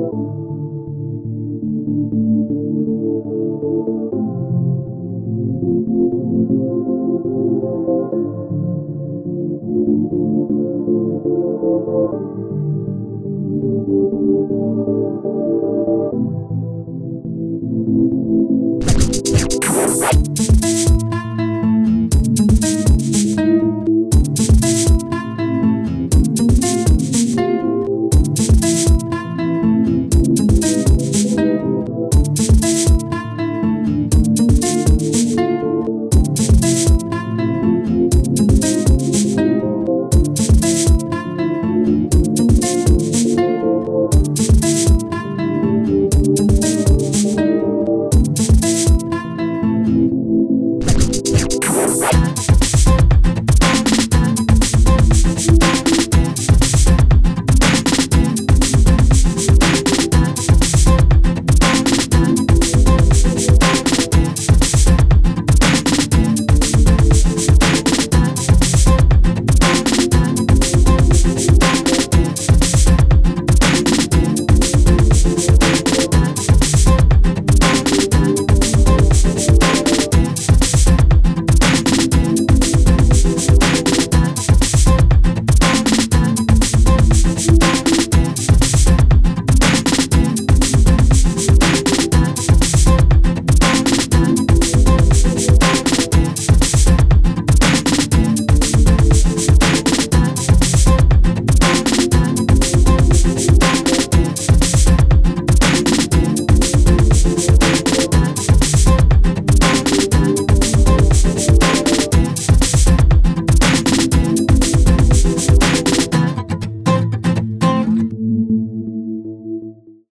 Thank Bye.